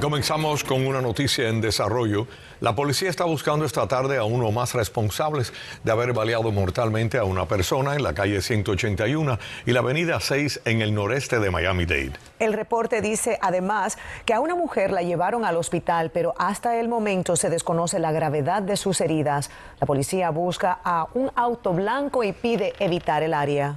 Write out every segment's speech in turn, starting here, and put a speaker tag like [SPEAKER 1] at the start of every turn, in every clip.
[SPEAKER 1] Comenzamos con una noticia en desarrollo. La policía está buscando esta tarde a uno más responsables de haber baleado mortalmente a una persona en la calle 181 y la avenida 6 en el noreste de Miami-Dade.
[SPEAKER 2] El reporte dice además que a una mujer la llevaron al hospital, pero hasta el momento se desconoce la gravedad de sus heridas. La policía busca a un auto blanco y pide evitar el área.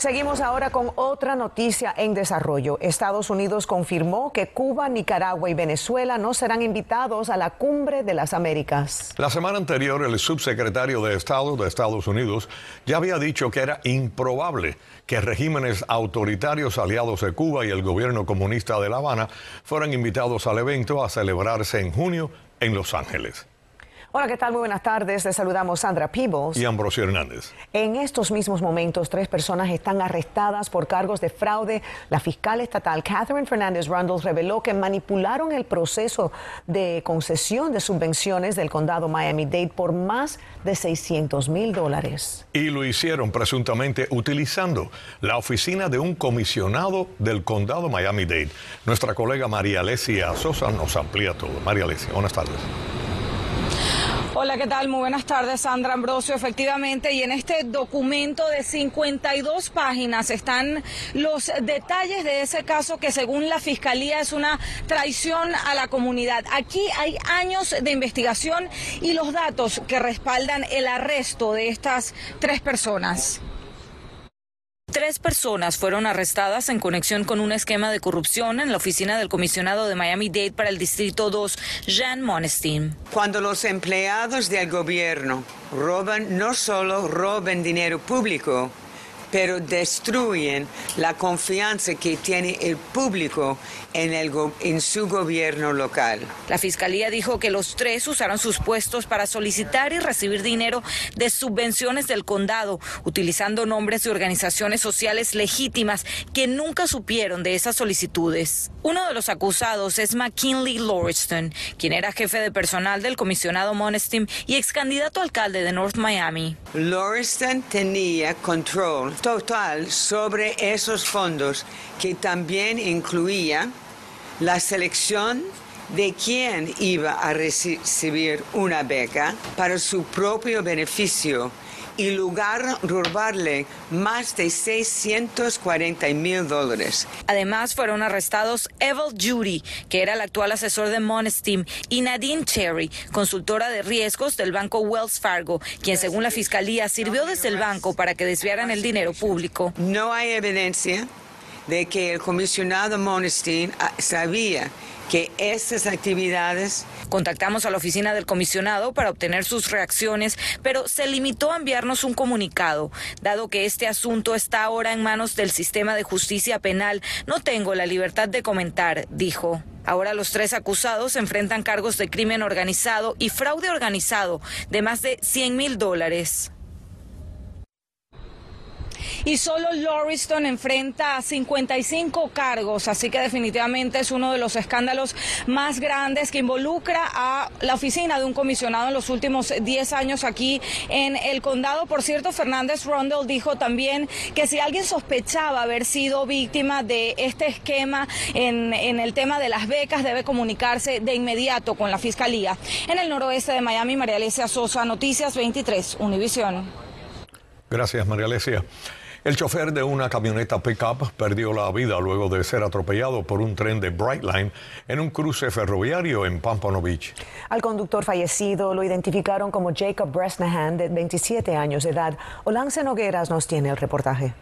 [SPEAKER 2] Seguimos ahora con otra noticia en desarrollo. Estados Unidos confirmó que Cuba, Nicaragua y Venezuela no serán invitados a la cumbre de las Américas.
[SPEAKER 1] La semana anterior, el subsecretario de Estado de Estados Unidos ya había dicho que era improbable que regímenes autoritarios aliados de Cuba y el gobierno comunista de La Habana fueran invitados al evento a celebrarse en junio en Los Ángeles.
[SPEAKER 2] Hola, ¿qué tal? Muy buenas tardes. Les saludamos Sandra Peebles.
[SPEAKER 1] Y Ambrosio Hernández.
[SPEAKER 2] En estos mismos momentos, tres personas están arrestadas por cargos de fraude. La fiscal estatal Catherine Fernández Rundle reveló que manipularon el proceso de concesión de subvenciones del condado Miami-Dade por más de 600 mil dólares.
[SPEAKER 1] Y lo hicieron presuntamente utilizando la oficina de un comisionado del condado Miami-Dade. Nuestra colega María Alesia Sosa nos amplía todo. María Alesia, buenas tardes.
[SPEAKER 3] Hola, ¿qué tal? Muy buenas tardes, Sandra Ambrosio. Efectivamente, y en este documento de 52 páginas están los detalles de ese caso que según la Fiscalía es una traición a la comunidad. Aquí hay años de investigación y los datos que respaldan el arresto de estas tres personas. Tres personas fueron arrestadas en conexión con un esquema de corrupción en la oficina del comisionado de Miami-Dade para el Distrito 2, Jan Monestein.
[SPEAKER 4] Cuando los empleados del gobierno roban, no solo roban dinero público, pero destruyen la confianza que tiene el público en, el en su gobierno local.
[SPEAKER 3] La fiscalía dijo que los tres usaron sus puestos para solicitar y recibir dinero de subvenciones del condado, utilizando nombres de organizaciones sociales legítimas que nunca supieron de esas solicitudes. Uno de los acusados es McKinley Lauriston, quien era jefe de personal del comisionado Monestim y ex candidato alcalde de North Miami.
[SPEAKER 4] Lauriston tenía control total sobre esos fondos que también incluía la selección de quién iba a recibir una beca para su propio beneficio y lugar robarle más de 640 mil dólares.
[SPEAKER 3] Además, fueron arrestados Evel Judy, que era el actual asesor de Monestim, y Nadine Cherry, consultora de riesgos del banco Wells Fargo, quien según la fiscalía sirvió desde el banco para que desviaran el dinero público.
[SPEAKER 4] No hay evidencia de que el comisionado Monestin ah, sabía que estas actividades...
[SPEAKER 3] Contactamos a la oficina del comisionado para obtener sus reacciones, pero se limitó a enviarnos un comunicado. Dado que este asunto está ahora en manos del sistema de justicia penal, no tengo la libertad de comentar, dijo. Ahora los tres acusados enfrentan cargos de crimen organizado y fraude organizado de más de 100 mil dólares y solo Lauriston enfrenta 55 cargos, así que definitivamente es uno de los escándalos más grandes que involucra a la oficina de un comisionado en los últimos 10 años aquí en el condado. Por cierto, Fernández Rondell dijo también que si alguien sospechaba haber sido víctima de este esquema en, en el tema de las becas, debe comunicarse de inmediato con la fiscalía. En el noroeste de Miami, María Alesia Sosa, Noticias 23, Univisión.
[SPEAKER 1] Gracias, María Alesia. El chofer de una camioneta pickup perdió la vida luego de ser atropellado por un tren de Brightline en un cruce ferroviario en Pampano Beach.
[SPEAKER 2] Al conductor fallecido lo identificaron como Jacob Bresnahan, de 27 años de edad. Olance Nogueras nos tiene el reportaje.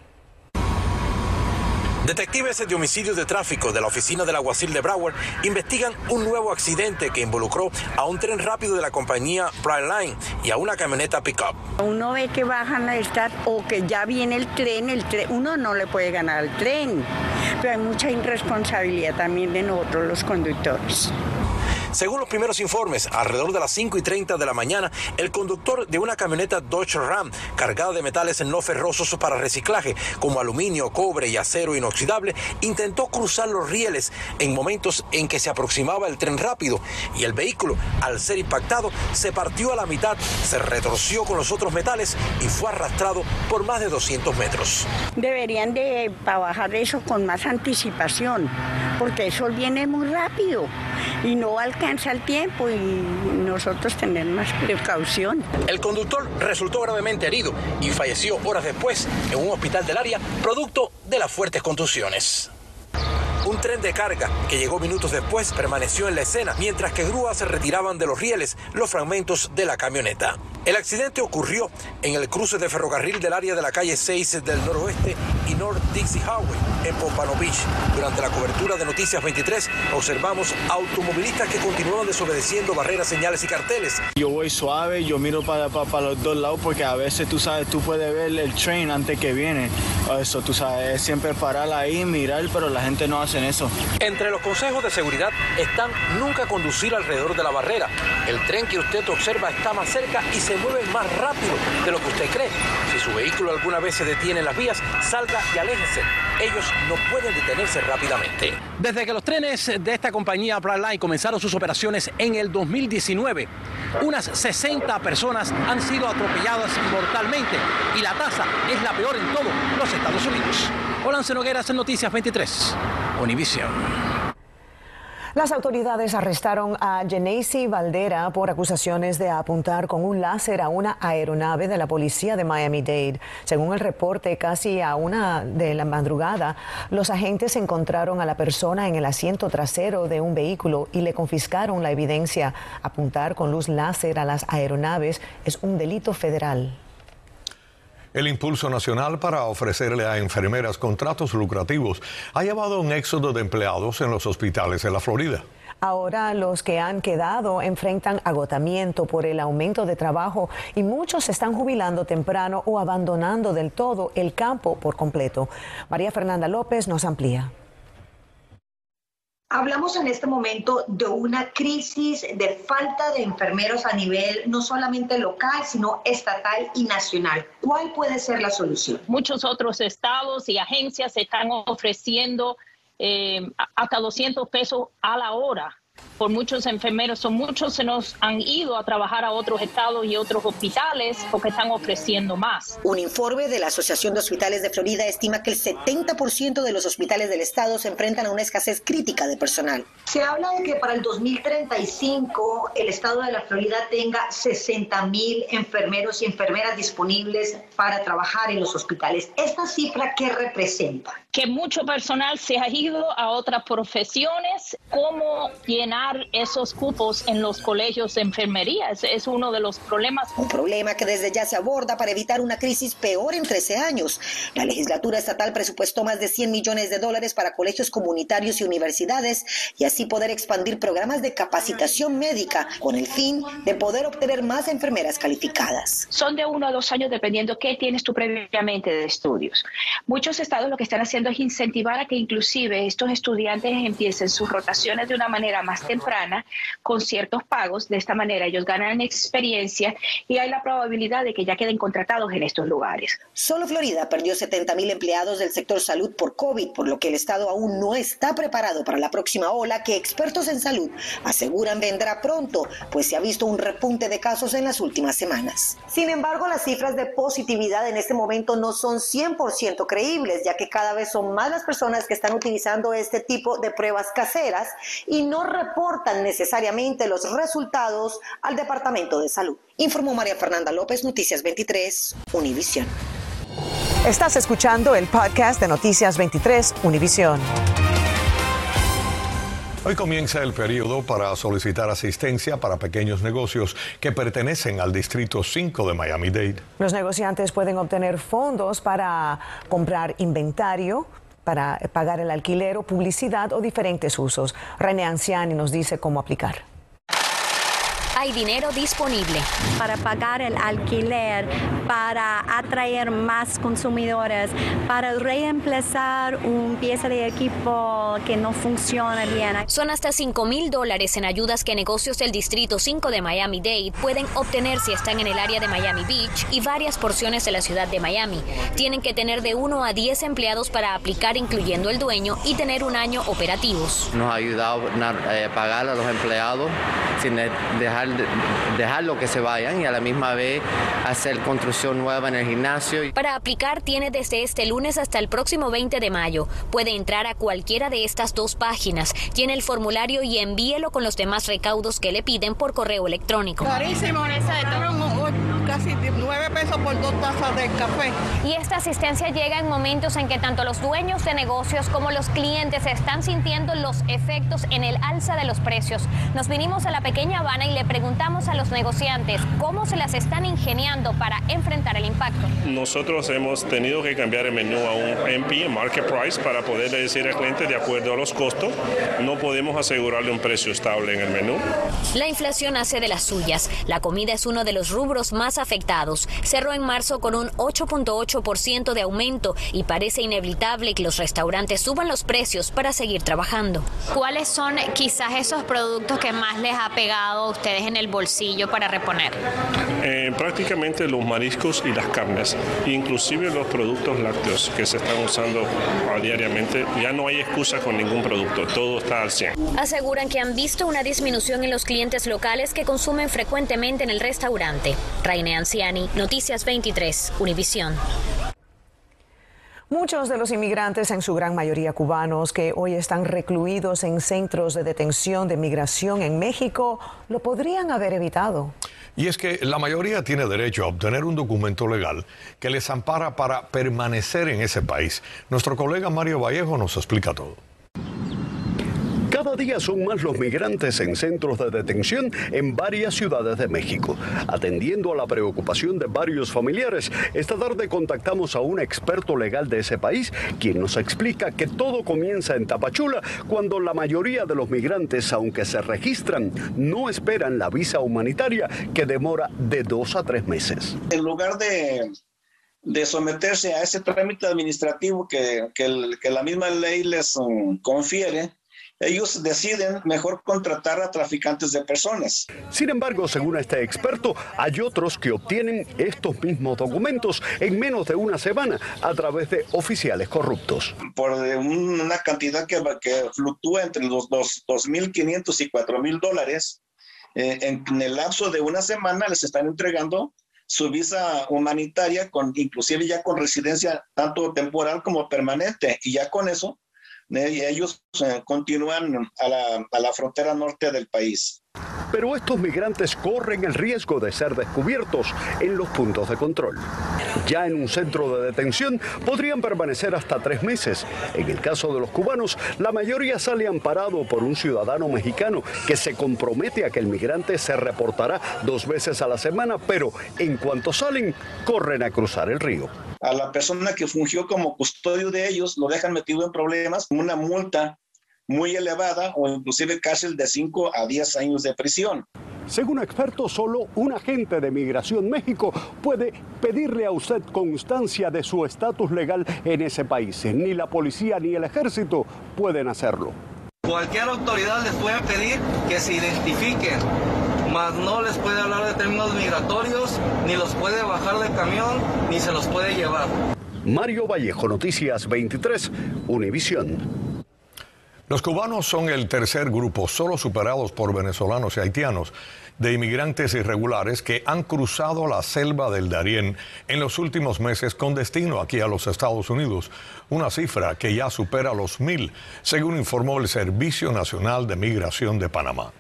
[SPEAKER 5] Detectives de homicidios de tráfico de la oficina del alguacil de Broward investigan un nuevo accidente que involucró a un tren rápido de la compañía Line y a una camioneta pickup.
[SPEAKER 6] Uno ve que bajan a estar o que ya viene el tren, el tren, uno no le puede ganar al tren, pero hay mucha irresponsabilidad también de nosotros los conductores.
[SPEAKER 5] Según los primeros informes, alrededor de las 5 y 30 de la mañana, el conductor de una camioneta Dodge Ram cargada de metales no ferrosos para reciclaje, como aluminio, cobre y acero inoxidable, intentó cruzar los rieles en momentos en que se aproximaba el tren rápido y el vehículo, al ser impactado, se partió a la mitad, se retorció con los otros metales y fue arrastrado por más de 200 metros.
[SPEAKER 6] Deberían de trabajar eso con más anticipación, porque eso viene muy rápido y no alcanza el tiempo y nosotros tener más precaución.
[SPEAKER 5] El conductor resultó gravemente herido y falleció horas después en un hospital del área producto de las fuertes contusiones. Un tren de carga que llegó minutos después permaneció en la escena mientras que grúas se retiraban de los rieles los fragmentos de la camioneta. El accidente ocurrió en el cruce de ferrocarril del área de la calle 6 del noroeste y North Dixie Highway en Pompano Beach. Durante la cobertura de Noticias 23 observamos automovilistas que continuaban desobedeciendo barreras, señales y carteles.
[SPEAKER 7] Yo voy suave, yo miro para, para, los dos lados porque a veces tú sabes, tú puedes ver el tren antes que viene. Eso tú sabes, siempre parar ahí, mirar, pero la gente no hace eso.
[SPEAKER 5] Entre los consejos de seguridad están nunca conducir alrededor de la barrera. El tren que usted observa está más cerca y se mueve más rápido de lo que usted cree. Si su vehículo alguna vez se detiene en las vías, salga y aléjese. Ellos no pueden detenerse rápidamente. Desde que los trenes de esta compañía Brightline comenzaron sus operaciones en el 2019, unas 60 personas han sido atropelladas mortalmente y la tasa es la peor en todos los Estados Unidos. Olance Nogueras en Noticias 23, Univision.
[SPEAKER 2] Las autoridades arrestaron a Genesee Valdera por acusaciones de apuntar con un láser a una aeronave de la policía de Miami-Dade. Según el reporte, casi a una de la madrugada, los agentes encontraron a la persona en el asiento trasero de un vehículo y le confiscaron la evidencia. Apuntar con luz láser a las aeronaves es un delito federal.
[SPEAKER 1] El impulso nacional para ofrecerle a enfermeras contratos lucrativos ha llevado a un éxodo de empleados en los hospitales de la Florida.
[SPEAKER 2] Ahora los que han quedado enfrentan agotamiento por el aumento de trabajo y muchos están jubilando temprano o abandonando del todo el campo por completo. María Fernanda López nos amplía.
[SPEAKER 8] Hablamos en este momento de una crisis de falta de enfermeros a nivel no solamente local, sino estatal y nacional. ¿Cuál puede ser la solución?
[SPEAKER 9] Muchos otros estados y agencias están ofreciendo eh, hasta 200 pesos a la hora por muchos enfermeros, son muchos se nos han ido a trabajar a otros estados y otros hospitales porque están ofreciendo más.
[SPEAKER 8] Un informe de la Asociación de Hospitales de Florida estima que el 70% de los hospitales del estado se enfrentan a una escasez crítica de personal. Se habla de que para el 2035 el estado de la Florida tenga 60 mil enfermeros y enfermeras disponibles para trabajar en los hospitales. ¿Esta cifra qué representa?
[SPEAKER 9] Que mucho personal se ha ido a otras profesiones. ¿Cómo llenar esos cupos en los colegios de enfermería. Es, uno de los problemas.
[SPEAKER 8] Un problema que desde ya se aborda para evitar una crisis peor en 13 años. La legislatura estatal presupuestó más de 100 millones de dólares para colegios comunitarios y universidades y así poder expandir programas de capacitación médica con el fin de poder obtener más enfermeras calificadas.
[SPEAKER 9] Son de uno a dos años dependiendo qué tienes tú previamente de estudios. Muchos estados lo que están haciendo es incentivar a que inclusive estos estudiantes empiecen sus rotaciones de una manera más temprana con ciertos pagos. De esta manera ellos ganan experiencia y hay la probabilidad de que ya queden contratados en estos lugares.
[SPEAKER 8] Solo Florida perdió 70 mil empleados del sector salud por COVID, por lo que el Estado aún no está preparado para la próxima ola que expertos en salud aseguran vendrá pronto, pues se ha visto un repunte de casos en las últimas semanas. Sin embargo, las cifras de positividad en este momento no son 100% creíbles, ya que cada vez son más las personas que están utilizando este tipo de pruebas caseras y no reportan necesariamente los resultados al Departamento de Salud. Informó María Fernanda López, Noticias 23, Univisión.
[SPEAKER 2] Estás escuchando el podcast de Noticias 23, Univisión.
[SPEAKER 1] Hoy comienza el periodo para solicitar asistencia para pequeños negocios que pertenecen al Distrito 5 de Miami-Dade.
[SPEAKER 2] Los negociantes pueden obtener fondos para comprar inventario, para pagar el alquiler o publicidad o diferentes usos. René Anciani nos dice cómo aplicar.
[SPEAKER 10] Hay dinero disponible.
[SPEAKER 11] Para pagar el alquiler, para atraer más consumidores, para reemplazar un pieza de equipo que no funciona bien.
[SPEAKER 10] Son hasta 5 mil dólares en ayudas que negocios del Distrito 5 de Miami-Dade pueden obtener si están en el área de Miami Beach y varias porciones de la ciudad de Miami. Tienen que tener de 1 a 10 empleados para aplicar, incluyendo el dueño, y tener un año operativos.
[SPEAKER 12] Nos ha ayudado a eh, pagar a los empleados sin dejar, dejarlo que se vayan y a la misma vez hacer construcción nueva en el gimnasio.
[SPEAKER 10] Para aplicar tiene desde este lunes hasta el próximo 20 de mayo. Puede entrar a cualquiera de estas dos páginas, tiene el formulario y envíelo con los demás recaudos que le piden por correo electrónico.
[SPEAKER 13] Carísimo, casi 9 pesos por dos tazas de café.
[SPEAKER 10] Y esta asistencia llega en momentos en que tanto los dueños de negocios como los clientes están sintiendo los efectos en el alza de los precios. Nos vinimos a la pequeña Habana y le preguntamos a los negociantes cómo se las están ingeniando para enfrentar el impacto.
[SPEAKER 14] Nosotros hemos tenido que cambiar el menú a un MP, Market Price, para poder decir al cliente de acuerdo a los costos. No podemos asegurarle un precio estable en el menú.
[SPEAKER 10] La inflación hace de las suyas. La comida es uno de los rubros más afectados. Cerró en marzo con un 8.8% de aumento y parece inevitable que los restaurantes suban los precios para seguir trabajando.
[SPEAKER 15] ¿Cuáles son quizás esos productos que más les ha pegado a ustedes en el bolsillo para reponer?
[SPEAKER 14] Eh, prácticamente los mariscos y las carnes, inclusive los productos lácteos que se están usando diariamente. Ya no hay excusa con ningún producto, todo está al 100.
[SPEAKER 10] Aseguran que han visto una disminución en los clientes locales que consumen frecuentemente en el restaurante. Anciani, Noticias 23, Univisión.
[SPEAKER 2] Muchos de los inmigrantes, en su gran mayoría cubanos, que hoy están recluidos en centros de detención de migración en México, lo podrían haber evitado.
[SPEAKER 1] Y es que la mayoría tiene derecho a obtener un documento legal que les ampara para permanecer en ese país. Nuestro colega Mario Vallejo nos explica todo.
[SPEAKER 16] Día son más los migrantes en centros de detención en varias ciudades de México. Atendiendo a la preocupación de varios familiares, esta tarde contactamos a un experto legal de ese país, quien nos explica que todo comienza en Tapachula cuando la mayoría de los migrantes, aunque se registran, no esperan la visa humanitaria que demora de dos a tres meses.
[SPEAKER 17] En lugar de someterse a ese trámite administrativo que, que, la misma ley les um, confiere, ellos deciden mejor contratar a traficantes de personas.
[SPEAKER 16] Sin embargo, según este experto, hay otros que obtienen estos mismos documentos en menos de una semana a través de oficiales corruptos.
[SPEAKER 17] Por una cantidad que, que fluctúa entre los 2.500 y 4.000 dólares, eh, en, el lapso de una semana les están entregando su visa humanitaria, con, inclusive ya con residencia tanto temporal como permanente, y ya con eso ellos eh, continúan a la, a la frontera norte del país.
[SPEAKER 16] Pero estos migrantes corren el riesgo de ser descubiertos en los puntos de control. Ya en un centro de detención podrían permanecer hasta tres meses. En el caso de los cubanos, la mayoría sale amparado por un ciudadano mexicano que se compromete a que el migrante se reportará dos veces a la semana, pero en cuanto salen, corren a cruzar el río.
[SPEAKER 17] A la persona que fungió como custodio de ellos lo dejan metido en problemas, una multa muy elevada o inclusive cárcel de 5 a 10 años de prisión.
[SPEAKER 16] Según expertos, solo un agente de Migración México puede pedirle a usted constancia de su estatus legal en ese país. Ni la policía ni el ejército pueden hacerlo.
[SPEAKER 18] Cualquier autoridad les puede pedir que se identifiquen, mas no les puede hablar de términos migratorios, ni los puede bajar del camión, ni se los puede llevar.
[SPEAKER 16] Mario Vallejo, Noticias 23, Univisión.
[SPEAKER 1] Los cubanos son el tercer grupo, solo superados por venezolanos y haitianos, de inmigrantes irregulares que han cruzado la selva del Darién en los últimos meses con destino aquí a los Estados Unidos, una cifra que ya supera los mil, según informó el Servicio Nacional de Migración de Panamá.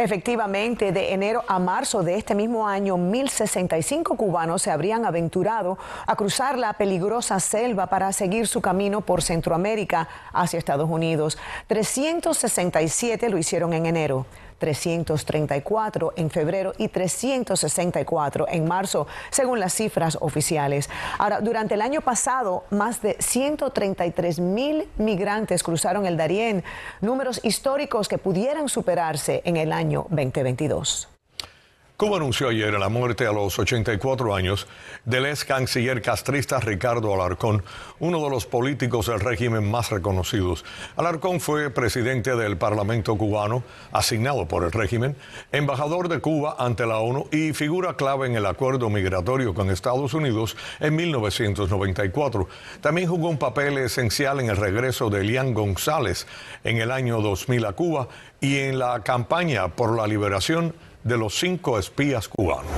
[SPEAKER 2] Efectivamente, de enero a marzo de este mismo año, 1.065 cubanos se habrían aventurado a cruzar la peligrosa selva para seguir su camino por Centroamérica hacia Estados Unidos. 367 lo hicieron en enero. 334 en febrero y 364 en marzo, según las cifras oficiales. Ahora, durante el año pasado, más de 133 mil migrantes cruzaron el Darién, números históricos que pudieran superarse en el año 2022.
[SPEAKER 1] Cuba anunció ayer la muerte a los 84 años del ex canciller castrista Ricardo Alarcón, uno de los políticos del régimen más reconocidos. Alarcón fue presidente del Parlamento cubano, asignado por el régimen, embajador de Cuba ante la ONU y figura clave en el acuerdo migratorio con Estados Unidos en 1994. También jugó un papel esencial en el regreso de Elian González en el año 2000 a Cuba y en la campaña por la liberación de los cinco espías cubanos.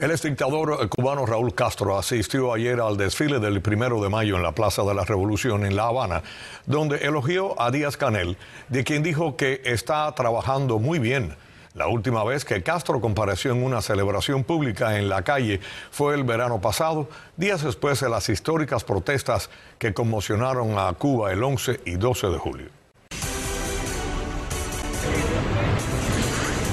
[SPEAKER 1] El exdictador cubano Raúl Castro asistió ayer al desfile del primero de mayo en la Plaza de la Revolución en La Habana, donde elogió a Díaz Canel, de quien dijo que está trabajando muy bien. La última vez que Castro compareció en una celebración pública en la calle fue el verano pasado, días después de las históricas protestas que conmocionaron a Cuba el 11 y 12 de julio.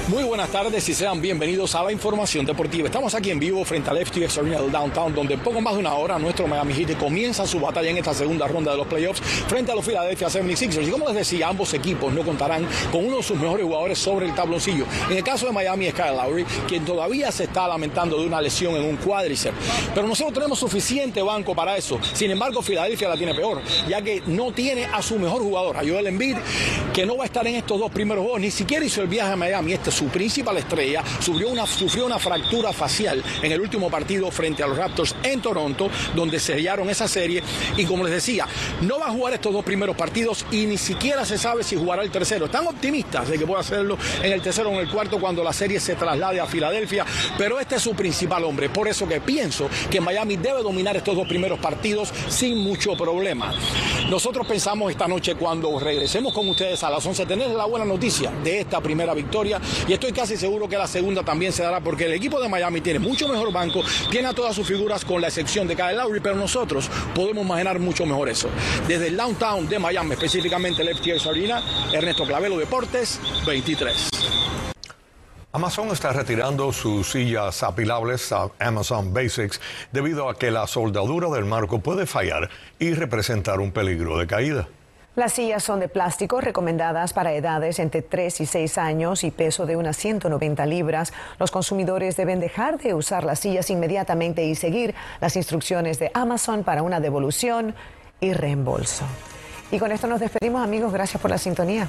[SPEAKER 19] Muy buenas tardes y sean bienvenidos a la información deportiva. Estamos aquí en vivo frente al FTX Arena del Downtown, donde poco más de una hora nuestro Miami Heat comienza su batalla en esta segunda ronda de los playoffs frente a los Philadelphia 76ers. Y como les decía, ambos equipos no contarán con uno de sus mejores jugadores sobre el tabloncillo. En el caso de Miami es Kyle Lowry, quien todavía se está lamentando de una lesión en un cuádriceps. Pero nosotros tenemos suficiente banco para eso. Sin embargo, Filadelfia la tiene peor, ya que no tiene a su mejor jugador, a Joel Embiid, que no va a estar en estos dos primeros juegos. Ni siquiera hizo el viaje a Miami. Este su principal estrella, sufrió una, fractura facial en el último partido frente a los Raptors en Toronto, donde sellaron esa serie. Y como les decía, no va a jugar estos dos primeros partidos y ni siquiera se sabe si jugará el tercero. Están optimistas de que pueda hacerlo en el tercero o en el cuarto cuando la serie se traslade a Filadelfia, pero este es su principal hombre. Por eso que pienso que Miami debe dominar estos dos primeros partidos sin mucho problema. Nosotros pensamos esta noche cuando regresemos con ustedes a las 11 tener la buena noticia de esta primera victoria y estoy casi seguro que la segunda también se dará porque el equipo de Miami tiene mucho mejor banco, tiene a todas sus figuras con la excepción de Kyle Lowry, pero nosotros podemos imaginar mucho mejor eso. Desde el downtown de Miami, específicamente el FTX Arena, Ernesto Clavelo Deportes 23.
[SPEAKER 1] Amazon está retirando sus sillas apilables a Amazon Basics debido a que la soldadura del marco puede fallar y representar un peligro de caída.
[SPEAKER 2] Las sillas son de plástico recomendadas para edades entre 3 y 6 años y peso de unas 190 libras. Los consumidores deben dejar de usar las sillas inmediatamente y seguir las instrucciones de Amazon para una devolución y reembolso. Y con esto nos despedimos amigos, gracias por la sintonía.